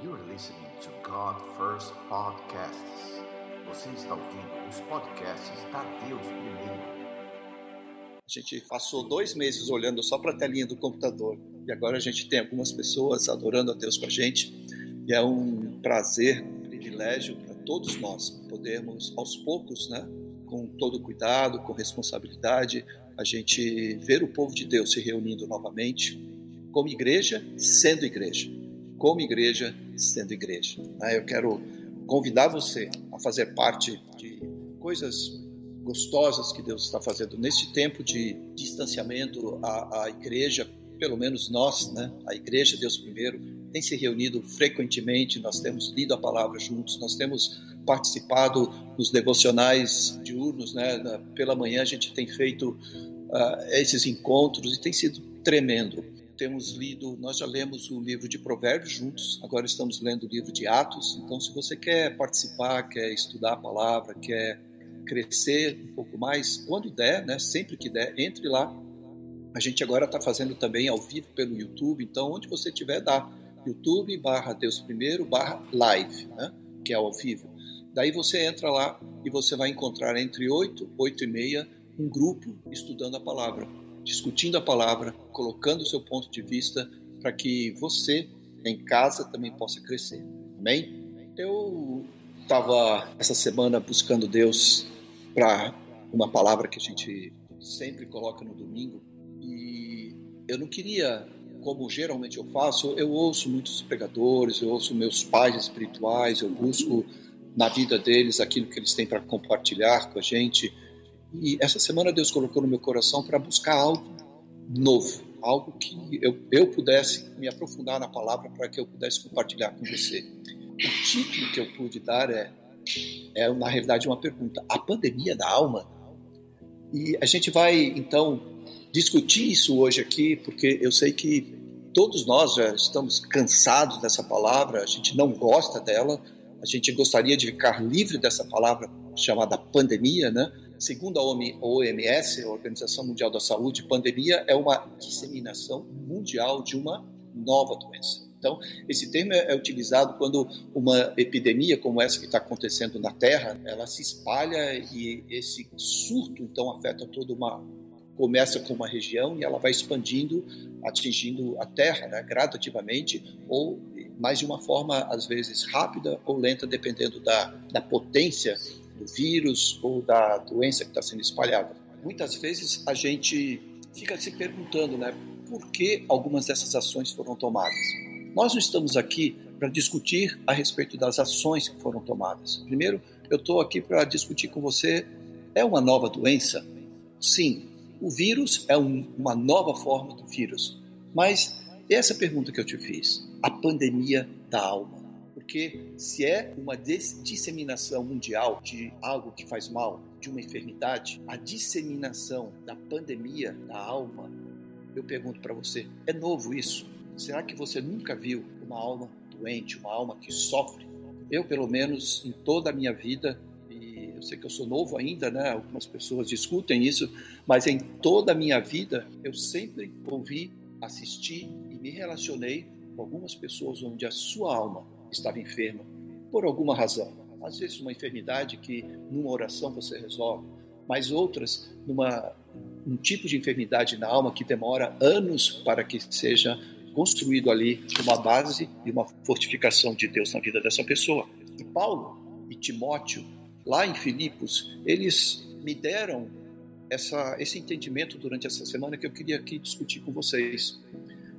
You're listening to God First Podcasts. Você está ouvindo os podcasts da Deus Primeiro. A gente passou dois meses olhando só para a telinha do computador e agora a gente tem algumas pessoas adorando a Deus com a gente e é um prazer, um privilégio para todos nós podermos aos poucos, né, com todo cuidado, com responsabilidade, a gente ver o povo de Deus se reunindo novamente como igreja, sendo igreja. Como igreja, sendo igreja. Eu quero convidar você a fazer parte de coisas gostosas que Deus está fazendo nesse tempo de distanciamento. A, a igreja, pelo menos nós, né, a igreja Deus primeiro, tem se reunido frequentemente. Nós temos lido a palavra juntos, nós temos participado dos devocionais diurnos, né? Pela manhã a gente tem feito uh, esses encontros e tem sido tremendo. Temos lido, nós já lemos o livro de Provérbios juntos, agora estamos lendo o livro de Atos. Então, se você quer participar, quer estudar a palavra, quer crescer um pouco mais, quando der, né? Sempre que der, entre lá. A gente agora está fazendo também ao vivo pelo YouTube, então onde você tiver dá YouTube barra Deus Primeiro barra live, né? que é ao vivo. Daí você entra lá e você vai encontrar entre 8, 8 e meia um grupo estudando a palavra, discutindo a palavra, colocando o seu ponto de vista para que você em casa também possa crescer. Amém? Eu estava essa semana buscando Deus para uma palavra que a gente sempre coloca no domingo e eu não queria, como geralmente eu faço, eu ouço muitos pregadores, eu ouço meus pais espirituais, eu busco na vida deles aquilo que eles têm para compartilhar com a gente. E essa semana Deus colocou no meu coração para buscar algo novo, algo que eu, eu pudesse me aprofundar na palavra para que eu pudesse compartilhar com você. O título que eu pude dar é, é na realidade uma pergunta: a pandemia da alma? E a gente vai então discutir isso hoje aqui, porque eu sei que todos nós já estamos cansados dessa palavra, a gente não gosta dela a gente gostaria de ficar livre dessa palavra chamada pandemia, né? Segundo a OMS, a Organização Mundial da Saúde, pandemia é uma disseminação mundial de uma nova doença. Então, esse termo é utilizado quando uma epidemia como essa que está acontecendo na Terra, ela se espalha e esse surto então afeta toda uma começa com uma região e ela vai expandindo, atingindo a Terra né, gradativamente ou mas de uma forma, às vezes, rápida ou lenta, dependendo da, da potência do vírus ou da doença que está sendo espalhada. Muitas vezes a gente fica se perguntando, né, por que algumas dessas ações foram tomadas. Nós não estamos aqui para discutir a respeito das ações que foram tomadas. Primeiro, eu estou aqui para discutir com você: é uma nova doença? Sim, o vírus é um, uma nova forma do vírus. Mas essa pergunta que eu te fiz, a pandemia da alma. Porque se é uma disseminação mundial de algo que faz mal, de uma enfermidade, a disseminação da pandemia da alma, eu pergunto para você, é novo isso? Será que você nunca viu uma alma doente, uma alma que sofre? Eu, pelo menos, em toda a minha vida, e eu sei que eu sou novo ainda, né? Algumas pessoas discutem isso, mas em toda a minha vida eu sempre ouvi, assisti e me relacionei com algumas pessoas onde a sua alma estava enferma por alguma razão. Às vezes uma enfermidade que numa oração você resolve, mas outras numa um tipo de enfermidade na alma que demora anos para que seja construído ali uma base e uma fortificação de Deus na vida dessa pessoa. E Paulo e Timóteo, lá em Filipos, eles me deram essa, esse entendimento durante essa semana que eu queria aqui discutir com vocês.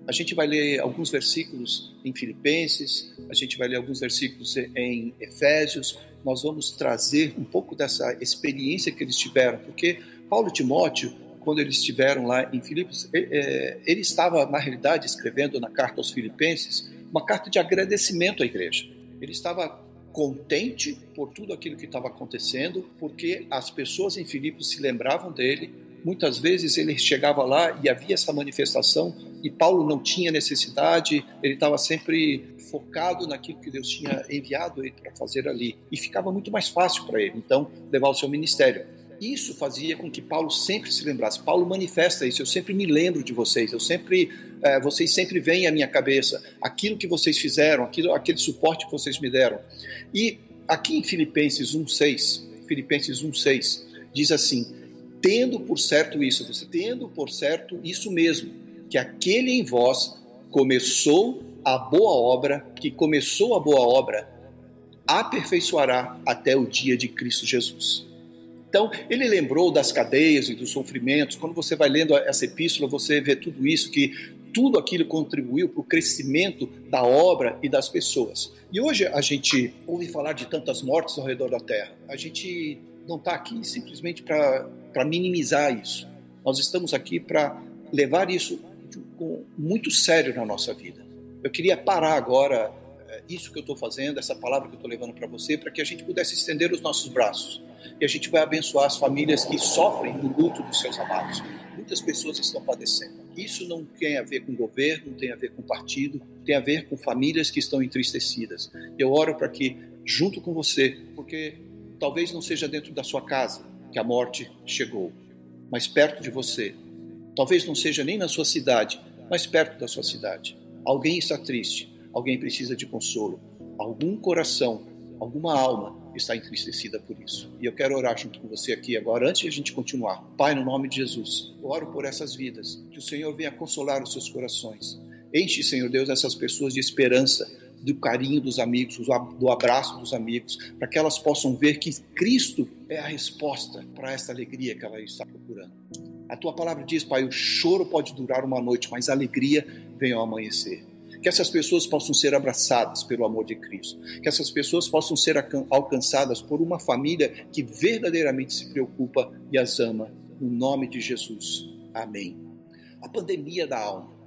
A gente vai ler alguns versículos em Filipenses, a gente vai ler alguns versículos em Efésios. Nós vamos trazer um pouco dessa experiência que eles tiveram, porque Paulo e Timóteo, quando eles estiveram lá em Filipos, ele estava, na realidade, escrevendo na carta aos Filipenses uma carta de agradecimento à igreja. Ele estava contente por tudo aquilo que estava acontecendo, porque as pessoas em Filipos se lembravam dele. Muitas vezes ele chegava lá e havia essa manifestação e Paulo não tinha necessidade, ele estava sempre focado naquilo que Deus tinha enviado ele para fazer ali. E ficava muito mais fácil para ele, então, levar o seu ministério. isso fazia com que Paulo sempre se lembrasse. Paulo manifesta isso. Eu sempre me lembro de vocês. Eu sempre, é, vocês sempre vêm à minha cabeça. Aquilo que vocês fizeram, aquilo, aquele suporte que vocês me deram. E aqui em Filipenses 1:6, Filipenses 1:6 diz assim: tendo por certo isso, você tendo por certo isso mesmo, que aquele em vós começou a boa obra, que começou a boa obra, aperfeiçoará até o dia de Cristo Jesus. Então, ele lembrou das cadeias e dos sofrimentos. Quando você vai lendo essa epístola, você vê tudo isso, que tudo aquilo contribuiu para o crescimento da obra e das pessoas. E hoje a gente ouve falar de tantas mortes ao redor da terra. A gente não está aqui simplesmente para minimizar isso. Nós estamos aqui para levar isso muito sério na nossa vida. Eu queria parar agora é, isso que eu estou fazendo, essa palavra que eu estou levando para você, para que a gente pudesse estender os nossos braços. E a gente vai abençoar as famílias que sofrem no luto dos seus amados. Muitas pessoas estão padecendo. Isso não tem a ver com governo, não tem a ver com partido, tem a ver com famílias que estão entristecidas. Eu oro para que, junto com você, porque talvez não seja dentro da sua casa que a morte chegou, mas perto de você. Talvez não seja nem na sua cidade, mas perto da sua cidade. Alguém está triste, alguém precisa de consolo. Algum coração, alguma alma está entristecida por isso. E eu quero orar junto com você aqui agora, antes de a gente continuar. Pai, no nome de Jesus, oro por essas vidas, que o Senhor venha consolar os seus corações. Enche, Senhor Deus, essas pessoas de esperança, do carinho dos amigos, do abraço dos amigos, para que elas possam ver que Cristo é a resposta para essa alegria que ela está procurando. A tua palavra diz, Pai, o choro pode durar uma noite, mas a alegria vem ao amanhecer que essas pessoas possam ser abraçadas pelo amor de Cristo, que essas pessoas possam ser alcançadas por uma família que verdadeiramente se preocupa e as ama, no nome de Jesus. Amém. A pandemia da alma.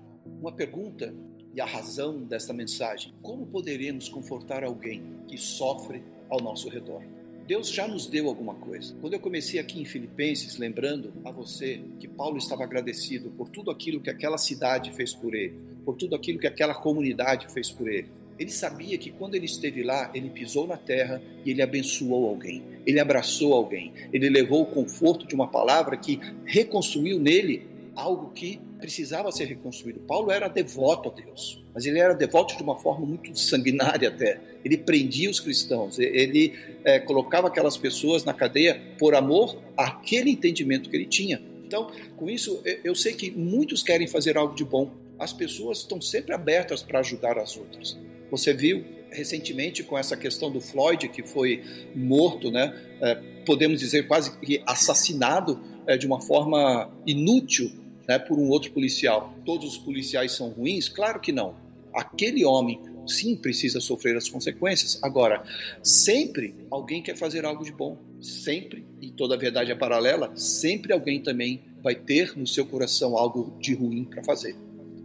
Uma pergunta e a razão desta mensagem: como poderemos confortar alguém que sofre ao nosso redor? Deus já nos deu alguma coisa. Quando eu comecei aqui em Filipenses, lembrando a você que Paulo estava agradecido por tudo aquilo que aquela cidade fez por ele, por tudo aquilo que aquela comunidade fez por ele. Ele sabia que quando ele esteve lá, ele pisou na terra e ele abençoou alguém, ele abraçou alguém, ele levou o conforto de uma palavra que reconstruiu nele algo que precisava ser reconstruído. Paulo era devoto a Deus, mas ele era devoto de uma forma muito sanguinária até. Ele prendia os cristãos, ele é, colocava aquelas pessoas na cadeia por amor àquele entendimento que ele tinha. Então, com isso, eu sei que muitos querem fazer algo de bom, as pessoas estão sempre abertas para ajudar as outras. Você viu recentemente com essa questão do Floyd, que foi morto, né, é, podemos dizer quase que assassinado é, de uma forma inútil né, por um outro policial. Todos os policiais são ruins? Claro que não. Aquele homem, sim, precisa sofrer as consequências. Agora, sempre alguém quer fazer algo de bom. Sempre, e toda a verdade é paralela, sempre alguém também vai ter no seu coração algo de ruim para fazer.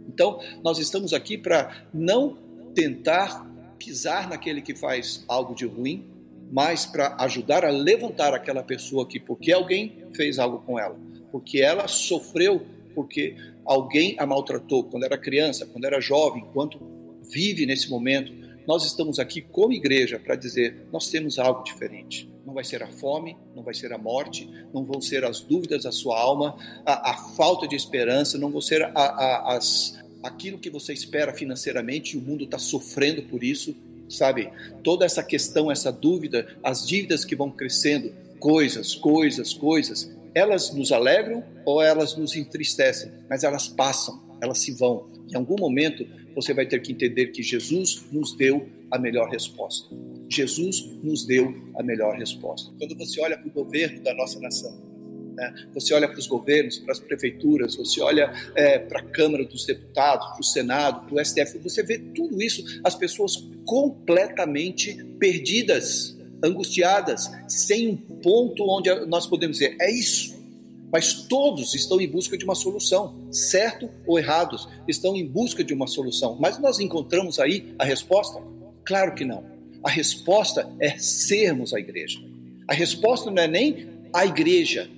Então, nós estamos aqui para não tentar pisar naquele que faz algo de ruim, mas para ajudar a levantar aquela pessoa que, porque alguém fez algo com ela, porque ela sofreu, porque alguém a maltratou quando era criança, quando era jovem, enquanto vive nesse momento. Nós estamos aqui como igreja para dizer: nós temos algo diferente. Não vai ser a fome, não vai ser a morte, não vão ser as dúvidas da sua alma, a, a falta de esperança, não vão ser a, a, as, aquilo que você espera financeiramente e o mundo está sofrendo por isso, sabe? Toda essa questão, essa dúvida, as dívidas que vão crescendo, coisas, coisas, coisas, elas nos alegram ou elas nos entristecem, mas elas passam, elas se vão. Em algum momento você vai ter que entender que Jesus nos deu a melhor resposta. Jesus nos deu a melhor resposta. Quando você olha para o governo da nossa nação, né? Você olha para os governos, para as prefeituras, você olha é, para a Câmara dos Deputados, para o Senado, para o STF, você vê tudo isso, as pessoas completamente perdidas, angustiadas, sem um ponto onde nós podemos dizer, é isso. Mas todos estão em busca de uma solução, certo ou errados, estão em busca de uma solução. Mas nós encontramos aí a resposta? Claro que não. A resposta é sermos a igreja. A resposta não é nem a igreja,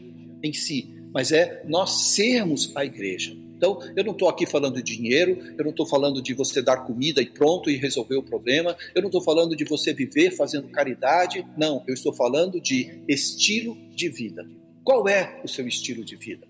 em si, mas é nós sermos a igreja. Então, eu não estou aqui falando de dinheiro, eu não estou falando de você dar comida e pronto e resolver o problema, eu não estou falando de você viver fazendo caridade, não, eu estou falando de estilo de vida. Qual é o seu estilo de vida?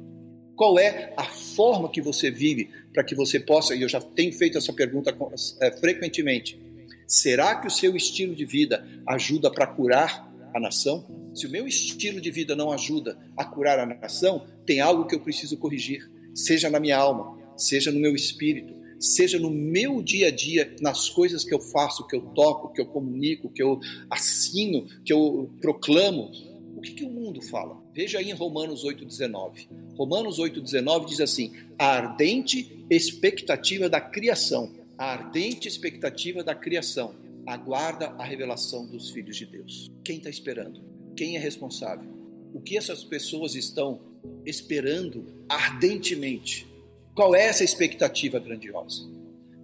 Qual é a forma que você vive para que você possa, e eu já tenho feito essa pergunta é, frequentemente, será que o seu estilo de vida ajuda para curar a nação? Se o meu estilo de vida não ajuda a curar a nação, tem algo que eu preciso corrigir, seja na minha alma, seja no meu espírito, seja no meu dia a dia, nas coisas que eu faço, que eu toco, que eu comunico, que eu assino, que eu proclamo. O que, que o mundo fala? Veja aí em Romanos 8,19. Romanos 8,19 diz assim: a ardente expectativa da criação, a ardente expectativa da criação aguarda a revelação dos filhos de Deus. Quem está esperando? Quem é responsável? O que essas pessoas estão esperando ardentemente? Qual é essa expectativa grandiosa?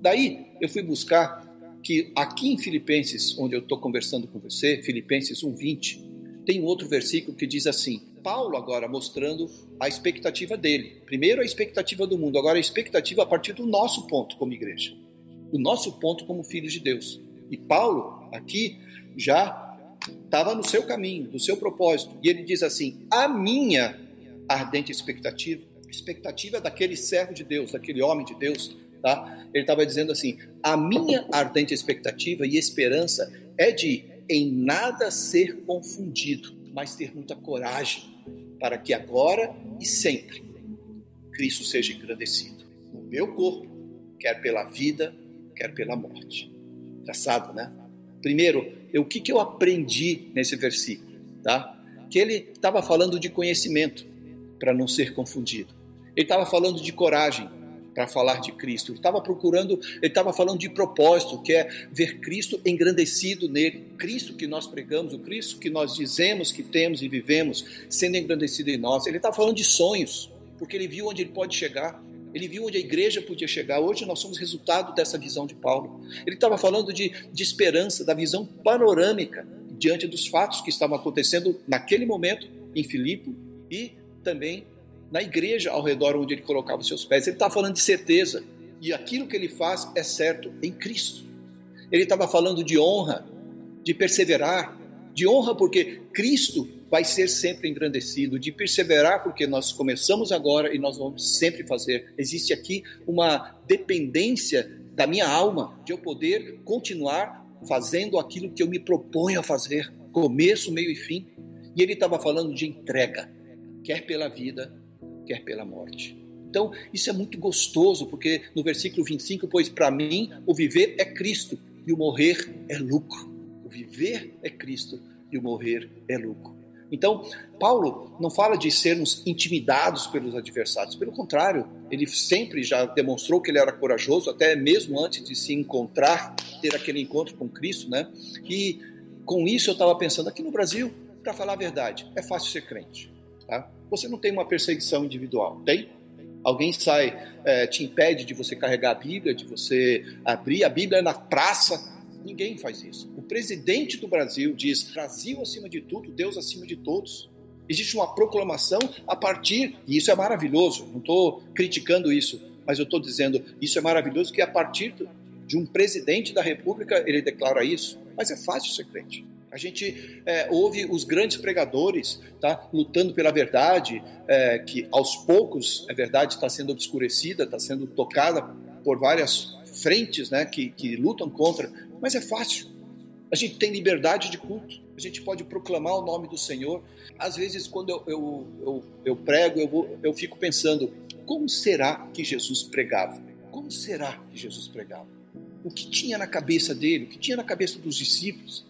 Daí eu fui buscar que aqui em Filipenses, onde eu estou conversando com você, Filipenses 1,20, tem um outro versículo que diz assim: Paulo agora mostrando a expectativa dele. Primeiro a expectativa do mundo, agora a expectativa a partir do nosso ponto como igreja. O nosso ponto como filhos de Deus. E Paulo aqui já estava no seu caminho, do seu propósito. E ele diz assim: a minha ardente expectativa, expectativa daquele servo de Deus, daquele homem de Deus, tá? Ele estava dizendo assim: a minha ardente expectativa e esperança é de em nada ser confundido, mas ter muita coragem para que agora e sempre Cristo seja engrandecido no meu corpo, quer pela vida, quer pela morte. Engraçado, né? Primeiro, o que, que eu aprendi nesse versículo? Tá? Que ele estava falando de conhecimento, para não ser confundido. Ele estava falando de coragem, para falar de Cristo. Ele estava procurando, ele estava falando de propósito, que é ver Cristo engrandecido nele. Cristo que nós pregamos, o Cristo que nós dizemos que temos e vivemos, sendo engrandecido em nós. Ele estava falando de sonhos, porque ele viu onde ele pode chegar. Ele viu onde a igreja podia chegar. Hoje nós somos resultado dessa visão de Paulo. Ele estava falando de, de esperança, da visão panorâmica diante dos fatos que estavam acontecendo naquele momento em Filipe e também na igreja ao redor onde ele colocava os seus pés. Ele estava falando de certeza e aquilo que ele faz é certo em Cristo. Ele estava falando de honra, de perseverar, de honra porque Cristo vai ser sempre engrandecido, de perseverar, porque nós começamos agora e nós vamos sempre fazer. Existe aqui uma dependência da minha alma, de eu poder continuar fazendo aquilo que eu me proponho a fazer, começo, meio e fim. E ele estava falando de entrega, quer pela vida, quer pela morte. Então, isso é muito gostoso, porque no versículo 25, pois para mim o viver é Cristo e o morrer é lucro. O viver é Cristo e o morrer é lucro. Então, Paulo não fala de sermos intimidados pelos adversários, pelo contrário, ele sempre já demonstrou que ele era corajoso, até mesmo antes de se encontrar, ter aquele encontro com Cristo, né? E com isso eu estava pensando, aqui no Brasil, para falar a verdade, é fácil ser crente, tá? Você não tem uma perseguição individual, tem? Alguém sai, é, te impede de você carregar a Bíblia, de você abrir a Bíblia na praça, Ninguém faz isso. O presidente do Brasil diz: Brasil acima de tudo, Deus acima de todos. Existe uma proclamação a partir, e isso é maravilhoso, não estou criticando isso, mas eu estou dizendo, isso é maravilhoso que a partir de um presidente da República ele declara isso. Mas é fácil ser crente. A gente é, ouve os grandes pregadores tá, lutando pela verdade, é, que aos poucos a verdade está sendo obscurecida, está sendo tocada por várias frentes né, que, que lutam contra, mas é fácil. A gente tem liberdade de culto, a gente pode proclamar o nome do Senhor. Às vezes, quando eu, eu, eu, eu prego, eu, vou, eu fico pensando: como será que Jesus pregava? Como será que Jesus pregava? O que tinha na cabeça dele? O que tinha na cabeça dos discípulos?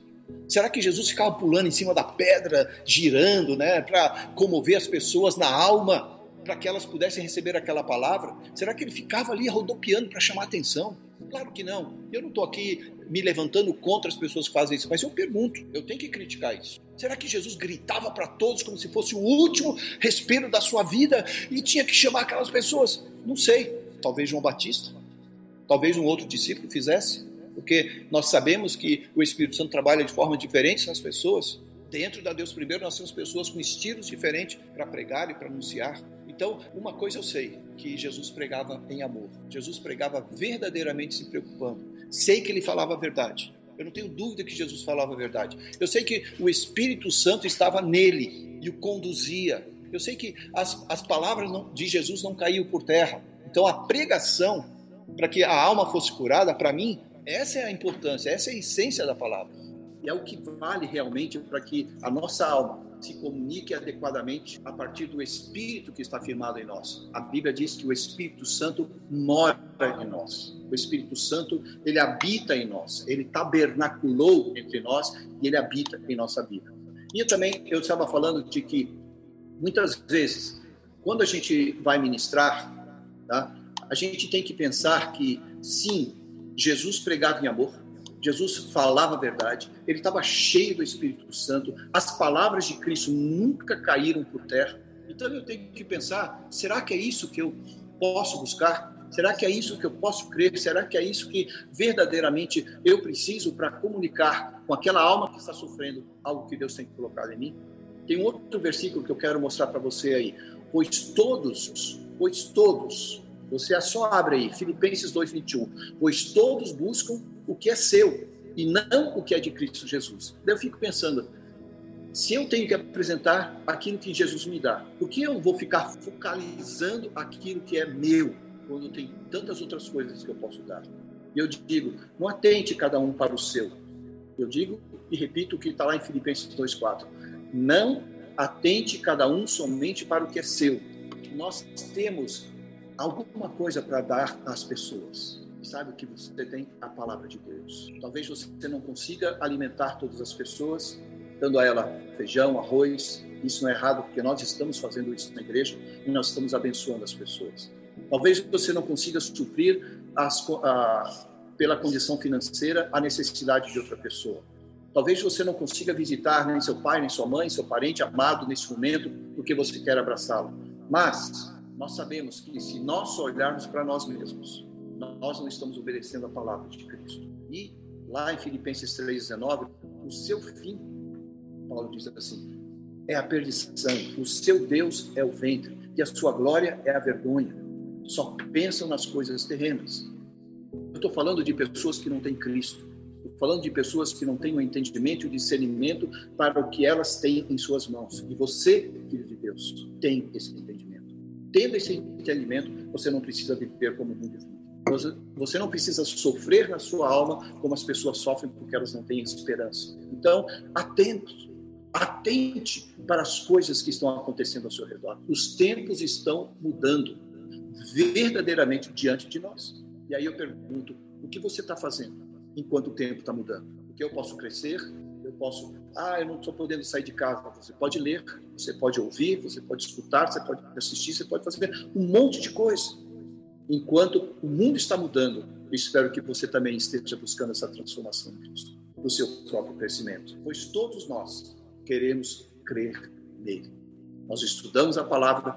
Será que Jesus ficava pulando em cima da pedra, girando, né, para comover as pessoas na alma? para que elas pudessem receber aquela palavra? Será que ele ficava ali rodopiando para chamar atenção? Claro que não. Eu não estou aqui me levantando contra as pessoas que fazem isso, mas eu pergunto, eu tenho que criticar isso. Será que Jesus gritava para todos como se fosse o último respiro da sua vida e tinha que chamar aquelas pessoas? Não sei. Talvez João Batista, talvez um outro discípulo fizesse, porque nós sabemos que o Espírito Santo trabalha de forma diferente nas pessoas. Dentro da Deus primeiro nós temos pessoas com estilos diferentes para pregar e para anunciar. Então, uma coisa eu sei, que Jesus pregava em amor. Jesus pregava verdadeiramente se preocupando. Sei que ele falava a verdade. Eu não tenho dúvida que Jesus falava a verdade. Eu sei que o Espírito Santo estava nele e o conduzia Eu sei que as, as palavras de Jesus não caíram por terra. Então a pregação, para que a alma fosse curada, para mim, essa é a importância, essa é a essência da palavra. E é o que vale realmente para que a nossa alma se comunique adequadamente a partir do Espírito que está firmado em nós. A Bíblia diz que o Espírito Santo mora em nós. O Espírito Santo, ele habita em nós. Ele tabernaculou entre nós e ele habita em nossa vida. E também eu estava falando de que muitas vezes, quando a gente vai ministrar, tá, a gente tem que pensar que sim, Jesus pregava em amor, Jesus falava a verdade, ele estava cheio do Espírito Santo, as palavras de Cristo nunca caíram por terra. Então eu tenho que pensar: será que é isso que eu posso buscar? Será que é isso que eu posso crer? Será que é isso que verdadeiramente eu preciso para comunicar com aquela alma que está sofrendo algo que Deus tem colocado em mim? Tem outro versículo que eu quero mostrar para você aí. Pois todos, pois todos, você só abre aí, Filipenses 2:21. Pois todos buscam o que é seu e não o que é de Cristo Jesus. Daí eu fico pensando, se eu tenho que apresentar aquilo que Jesus me dá, por que eu vou ficar focalizando aquilo que é meu, quando tem tantas outras coisas que eu posso dar? Eu digo, não atente cada um para o seu. Eu digo e repito o que está lá em Filipenses 2,4. Não atente cada um somente para o que é seu. Nós temos alguma coisa para dar às pessoas sabe que você tem a palavra de Deus. Talvez você não consiga alimentar todas as pessoas, dando a ela feijão, arroz. Isso não é errado, porque nós estamos fazendo isso na igreja e nós estamos abençoando as pessoas. Talvez você não consiga suprir as, a, pela condição financeira a necessidade de outra pessoa. Talvez você não consiga visitar nem seu pai, nem sua mãe, seu parente amado nesse momento, porque você quer abraçá-lo. Mas nós sabemos que se nós olharmos para nós mesmos, nós não estamos obedecendo a palavra de Cristo. E lá em Filipenses 3,19, o seu fim, Paulo diz assim, é a perdição, o seu Deus é o ventre, e a sua glória é a vergonha. Só pensam nas coisas terrenas. Eu estou falando de pessoas que não têm Cristo. Estou falando de pessoas que não têm o entendimento e o discernimento para o que elas têm em suas mãos. E você, filho de Deus, tem esse. Tendo esse entendimento, você não precisa viver como um mundo você não precisa sofrer na sua alma como as pessoas sofrem porque elas não têm esperança. Então, atento, atente para as coisas que estão acontecendo ao seu redor. Os tempos estão mudando verdadeiramente diante de nós. E aí eu pergunto: o que você está fazendo enquanto o tempo está mudando? Porque eu posso crescer, posso. Ah, eu não estou podendo sair de casa. Você pode ler, você pode ouvir, você pode escutar, você pode assistir, você pode fazer um monte de coisa enquanto o mundo está mudando, eu espero que você também esteja buscando essa transformação em Cristo, seu próprio crescimento, pois todos nós queremos crer nele. Nós estudamos a palavra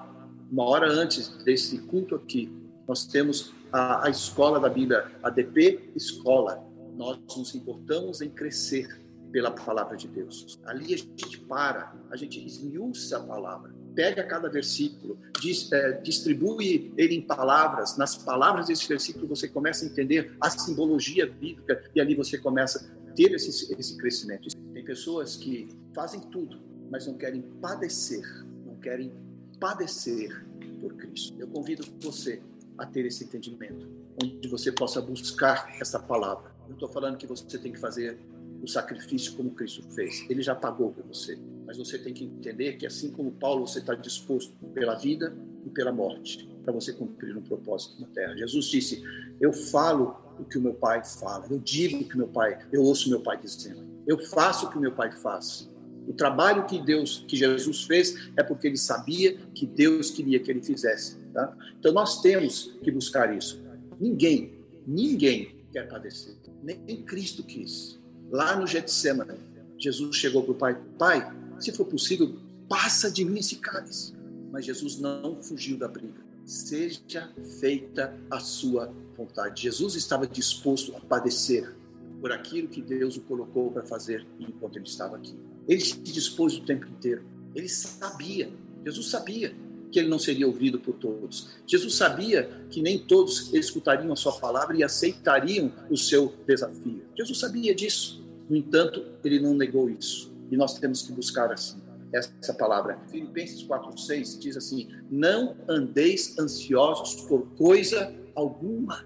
uma hora antes desse culto aqui. Nós temos a, a escola da Bíblia, a DP Escola. Nós nos importamos em crescer pela palavra de Deus. Ali a gente para, a gente esmiuça a palavra pega cada versículo, diz, é, distribui ele em palavras, nas palavras desse versículo você começa a entender a simbologia bíblica e ali você começa a ter esse, esse crescimento. Tem pessoas que fazem tudo, mas não querem padecer, não querem padecer por Cristo. Eu convido você a ter esse entendimento, onde você possa buscar essa palavra. Não estou falando que você tem que fazer o sacrifício como Cristo fez. Ele já pagou por você. Mas você tem que entender que, assim como Paulo, você está disposto pela vida e pela morte para você cumprir um propósito na terra. Jesus disse: Eu falo o que o meu pai fala, eu digo o que meu pai, eu ouço meu pai dizendo, eu faço o que meu pai faz. O trabalho que Deus, que Jesus fez, é porque ele sabia que Deus queria que ele fizesse. Tá? Então nós temos que buscar isso. Ninguém, ninguém quer padecer. Nem Cristo quis. Lá no Getsemane, Jesus chegou para o Pai: Pai, se for possível, passa de mim esse cálice. Mas Jesus não fugiu da briga. Seja feita a sua vontade. Jesus estava disposto a padecer por aquilo que Deus o colocou para fazer enquanto ele estava aqui. Ele se dispôs o tempo inteiro. Ele sabia, Jesus sabia que ele não seria ouvido por todos. Jesus sabia que nem todos escutariam a sua palavra e aceitariam o seu desafio. Jesus sabia disso. No entanto, ele não negou isso. E nós temos que buscar assim. essa palavra. Filipenses 4:6 diz assim: "Não andeis ansiosos por coisa alguma".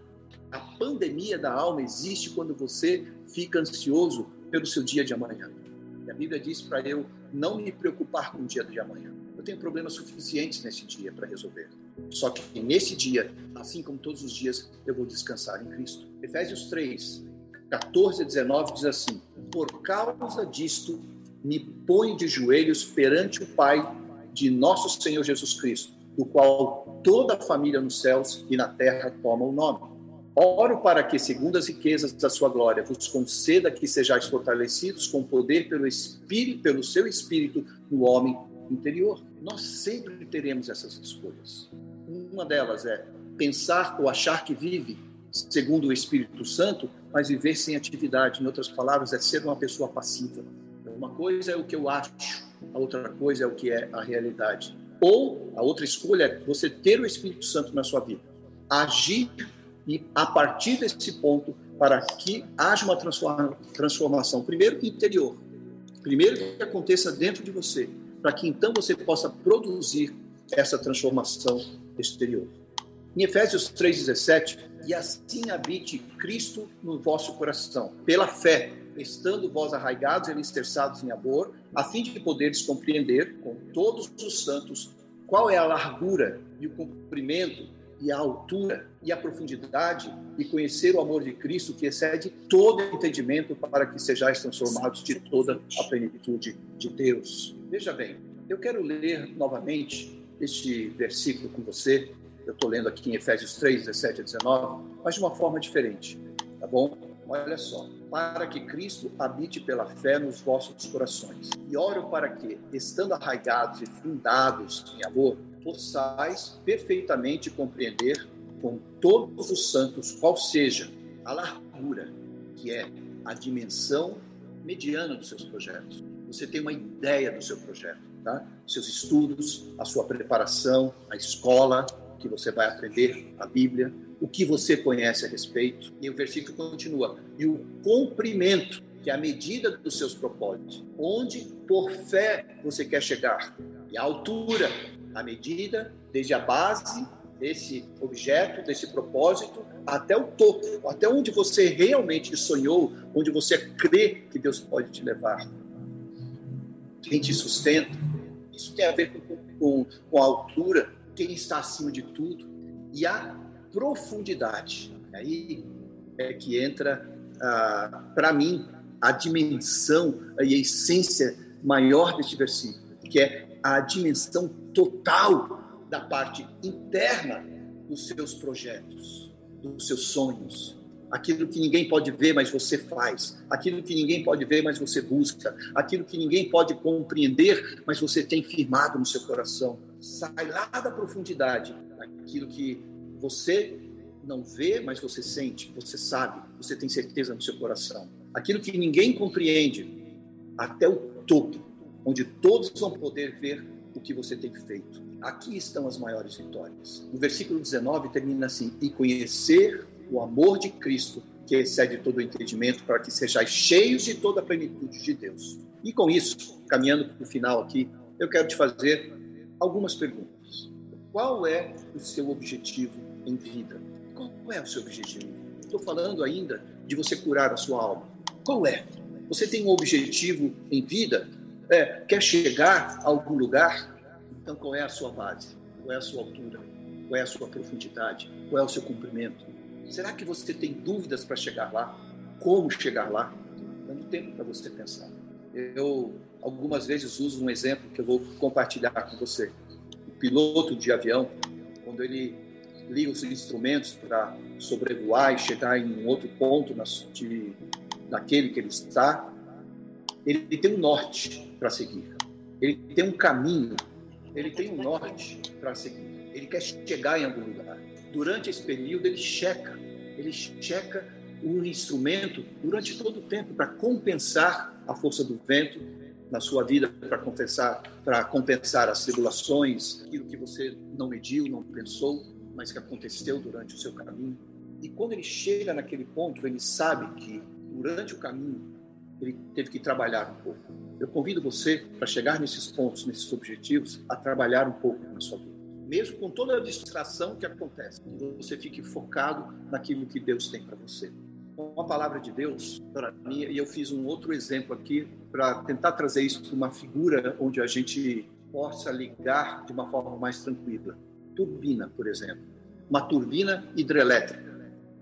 A pandemia da alma existe quando você fica ansioso pelo seu dia de amanhã. E a Bíblia diz para eu não me preocupar com o dia de amanhã. Eu tenho problemas suficientes nesse dia para resolver. Só que nesse dia, assim como todos os dias, eu vou descansar em Cristo. Efésios 3, 14 a 19 diz assim: Por causa disto, me ponho de joelhos perante o Pai de nosso Senhor Jesus Cristo, do qual toda a família nos céus e na terra toma o nome. Oro para que, segundo as riquezas da sua glória, vos conceda que sejais fortalecidos com poder pelo Espírito, pelo seu Espírito no homem interior. Nós sempre teremos essas escolhas. Uma delas é pensar ou achar que vive segundo o Espírito Santo, mas viver sem atividade. Em outras palavras, é ser uma pessoa passiva. Uma coisa é o que eu acho, a outra coisa é o que é a realidade. Ou a outra escolha é você ter o Espírito Santo na sua vida, agir e a partir desse ponto para que haja uma transformação, primeiro interior, primeiro que aconteça dentro de você, para que então você possa produzir essa transformação exterior. Em Efésios 3,17, e assim habite Cristo no vosso coração, pela fé, estando vós arraigados e alicerçados em amor, a fim de poderes compreender com todos os santos qual é a largura e o comprimento e a altura e a profundidade e conhecer o amor de Cristo que excede todo entendimento para que sejais transformados de toda a plenitude de Deus. Veja bem, eu quero ler novamente este versículo com você. Eu estou lendo aqui em Efésios 3, 17 a 19, mas de uma forma diferente, tá bom? Olha só. Para que Cristo habite pela fé nos vossos corações. E oro para que, estando arraigados e fundados em amor, possais perfeitamente compreender com todos os santos qual seja a largura, que é a dimensão mediana dos seus projetos. Você tem uma ideia do seu projeto, tá? Seus estudos, a sua preparação, a escola que você vai aprender a Bíblia, o que você conhece a respeito. E o versículo continua: e o cumprimento, que é a medida dos seus propósitos, onde por fé você quer chegar, e a altura, a medida, desde a base desse objeto, desse propósito, até o topo, até onde você realmente sonhou, onde você crê que Deus pode te levar. Quem te sustenta. Isso tem a ver com, com, com a altura, quem está acima de tudo, e a profundidade. Aí é que entra, ah, para mim, a dimensão e a essência maior deste versículo, que é a dimensão total da parte interna dos seus projetos, dos seus sonhos, aquilo que ninguém pode ver, mas você faz, aquilo que ninguém pode ver, mas você busca, aquilo que ninguém pode compreender, mas você tem firmado no seu coração. Sai lá da profundidade, aquilo que você não vê, mas você sente, você sabe, você tem certeza no seu coração. Aquilo que ninguém compreende, até o topo, onde todos vão poder ver o que você tem feito. Aqui estão as maiores vitórias. O versículo 19 termina assim: E conhecer o amor de Cristo, que excede todo o entendimento, para que sejais cheios de toda a plenitude de Deus. E com isso, caminhando para o final aqui, eu quero te fazer algumas perguntas. Qual é o seu objetivo em vida? Qual é o seu objetivo? Estou falando ainda de você curar a sua alma. Qual é? Você tem um objetivo em vida? É, quer chegar a algum lugar? Então, qual é a sua base? Qual é a sua altura? Qual é a sua profundidade? Qual é o seu comprimento? Será que você tem dúvidas para chegar lá? Como chegar lá? Dando tempo para você pensar. Eu, algumas vezes, uso um exemplo que eu vou compartilhar com você. O piloto de avião, quando ele liga os instrumentos para sobrevoar e chegar em um outro ponto de, daquele que ele está, ele tem um norte para seguir. Ele tem um caminho, ele tem um norte para seguir. Ele quer chegar em algum lugar. Durante esse período, ele checa, ele checa o instrumento durante todo o tempo para compensar a força do vento na sua vida, para compensar, para compensar as tribulações, aquilo que você não mediu, não pensou mas que aconteceu durante o seu caminho. E quando ele chega naquele ponto, ele sabe que durante o caminho ele teve que trabalhar um pouco. Eu convido você, para chegar nesses pontos, nesses objetivos, a trabalhar um pouco na sua vida. Mesmo com toda a distração que acontece, você fique focado naquilo que Deus tem para você. Uma palavra de Deus para mim, e eu fiz um outro exemplo aqui para tentar trazer isso para uma figura onde a gente possa ligar de uma forma mais tranquila. Turbina, por exemplo. Uma turbina hidrelétrica.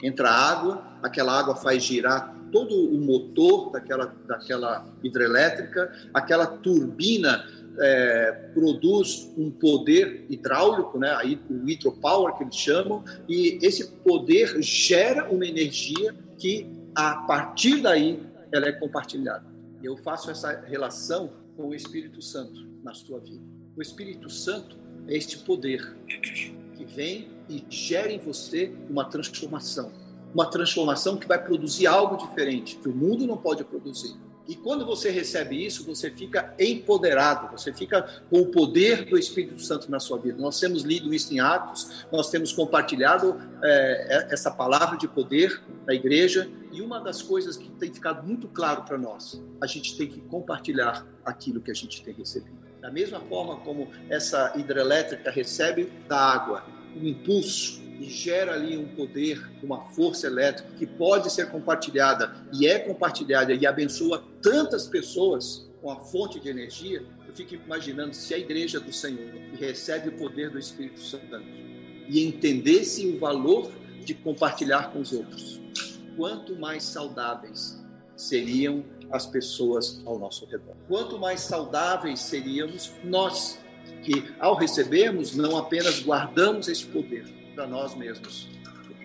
Entra água, aquela água faz girar todo o motor daquela, daquela hidrelétrica, aquela turbina é, produz um poder hidráulico, né, o hydropower que eles chamam, e esse poder gera uma energia que, a partir daí, ela é compartilhada. Eu faço essa relação com o Espírito Santo na sua vida. O Espírito Santo é este poder que vem e gera em você uma transformação uma transformação que vai produzir algo diferente, que o mundo não pode produzir. E quando você recebe isso, você fica empoderado, você fica com o poder do Espírito Santo na sua vida. Nós temos lido isso em Atos, nós temos compartilhado é, essa palavra de poder na igreja, e uma das coisas que tem ficado muito claro para nós, a gente tem que compartilhar aquilo que a gente tem recebido. Da mesma forma como essa hidrelétrica recebe da água um impulso, e gera ali um poder, uma força elétrica que pode ser compartilhada e é compartilhada e abençoa tantas pessoas com a fonte de energia, eu fico imaginando se a igreja do Senhor recebe o poder do Espírito Santo e entendesse o valor de compartilhar com os outros, quanto mais saudáveis seriam as pessoas ao nosso redor. Quanto mais saudáveis seríamos nós, que ao recebermos não apenas guardamos esse poder, para nós mesmos,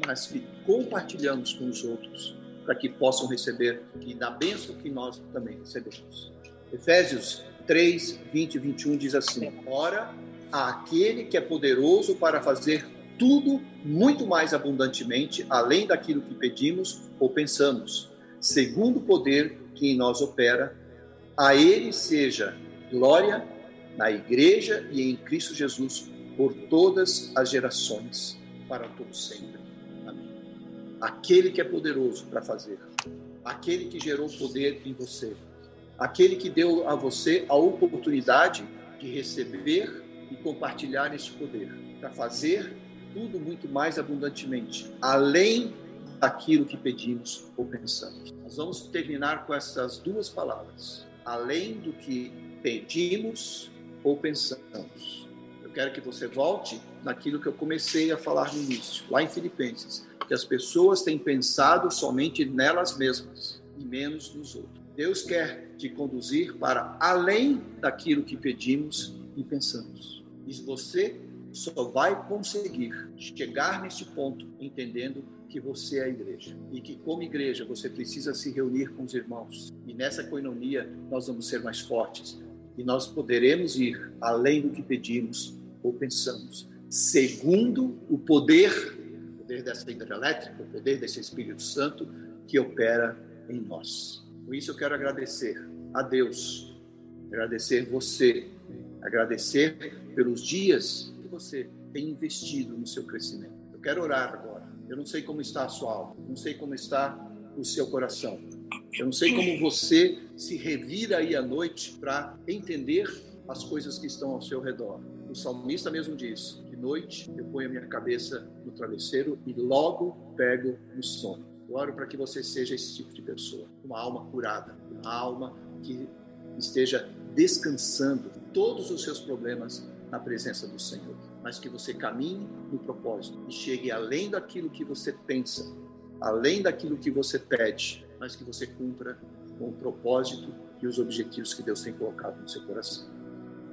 mas que compartilhamos com os outros para que possam receber e da bênção que nós também recebemos. Efésios 3, 20 e 21 diz assim: Ora, aquele que é poderoso para fazer tudo muito mais abundantemente, além daquilo que pedimos ou pensamos, segundo o poder que em nós opera, a ele seja glória na igreja e em Cristo Jesus por todas as gerações, para todo sempre. Amém. Aquele que é poderoso para fazer, aquele que gerou poder em você, aquele que deu a você a oportunidade de receber e compartilhar esse poder, para fazer tudo muito mais abundantemente, além daquilo que pedimos ou pensamos. Nós vamos terminar com essas duas palavras: além do que pedimos ou pensamos quero que você volte naquilo que eu comecei a falar no início, lá em Filipenses, que as pessoas têm pensado somente nelas mesmas e menos nos outros. Deus quer te conduzir para além daquilo que pedimos e pensamos. E você só vai conseguir chegar nesse ponto entendendo que você é a igreja e que como igreja você precisa se reunir com os irmãos e nessa coinonia nós vamos ser mais fortes e nós poderemos ir além do que pedimos ou pensamos, segundo o poder, o poder dessa hidrelétrica, o poder desse Espírito Santo que opera em nós. Por isso eu quero agradecer a Deus, agradecer você, agradecer pelos dias que você tem investido no seu crescimento. Eu quero orar agora. Eu não sei como está a sua alma, não sei como está o seu coração. Eu não sei como você se revira aí à noite para entender as coisas que estão ao seu redor salmista mesmo diz: De noite eu ponho a minha cabeça no travesseiro e logo pego no sono. Eu oro para que você seja esse tipo de pessoa, uma alma curada, uma alma que esteja descansando todos os seus problemas na presença do Senhor, mas que você caminhe no propósito e chegue além daquilo que você pensa, além daquilo que você pede, mas que você cumpra com o propósito e os objetivos que Deus tem colocado no seu coração.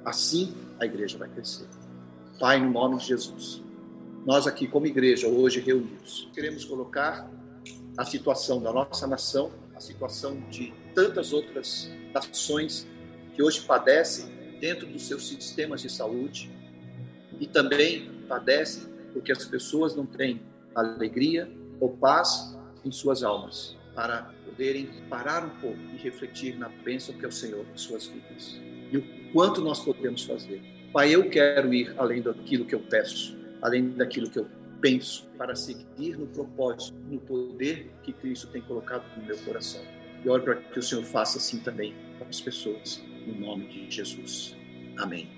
Assim a igreja vai crescer. Pai, no nome de Jesus, nós aqui como igreja, hoje reunidos, queremos colocar a situação da nossa nação, a situação de tantas outras nações que hoje padecem dentro dos seus sistemas de saúde e também padecem porque as pessoas não têm alegria ou paz em suas almas para poderem parar um pouco e refletir na bênção que é o Senhor em suas vidas e o quanto nós podemos fazer. Pai, eu quero ir além daquilo que eu peço, além daquilo que eu penso, para seguir no propósito, no poder que Cristo tem colocado no meu coração. E oro para que o Senhor faça assim também para as pessoas, no nome de Jesus. Amém.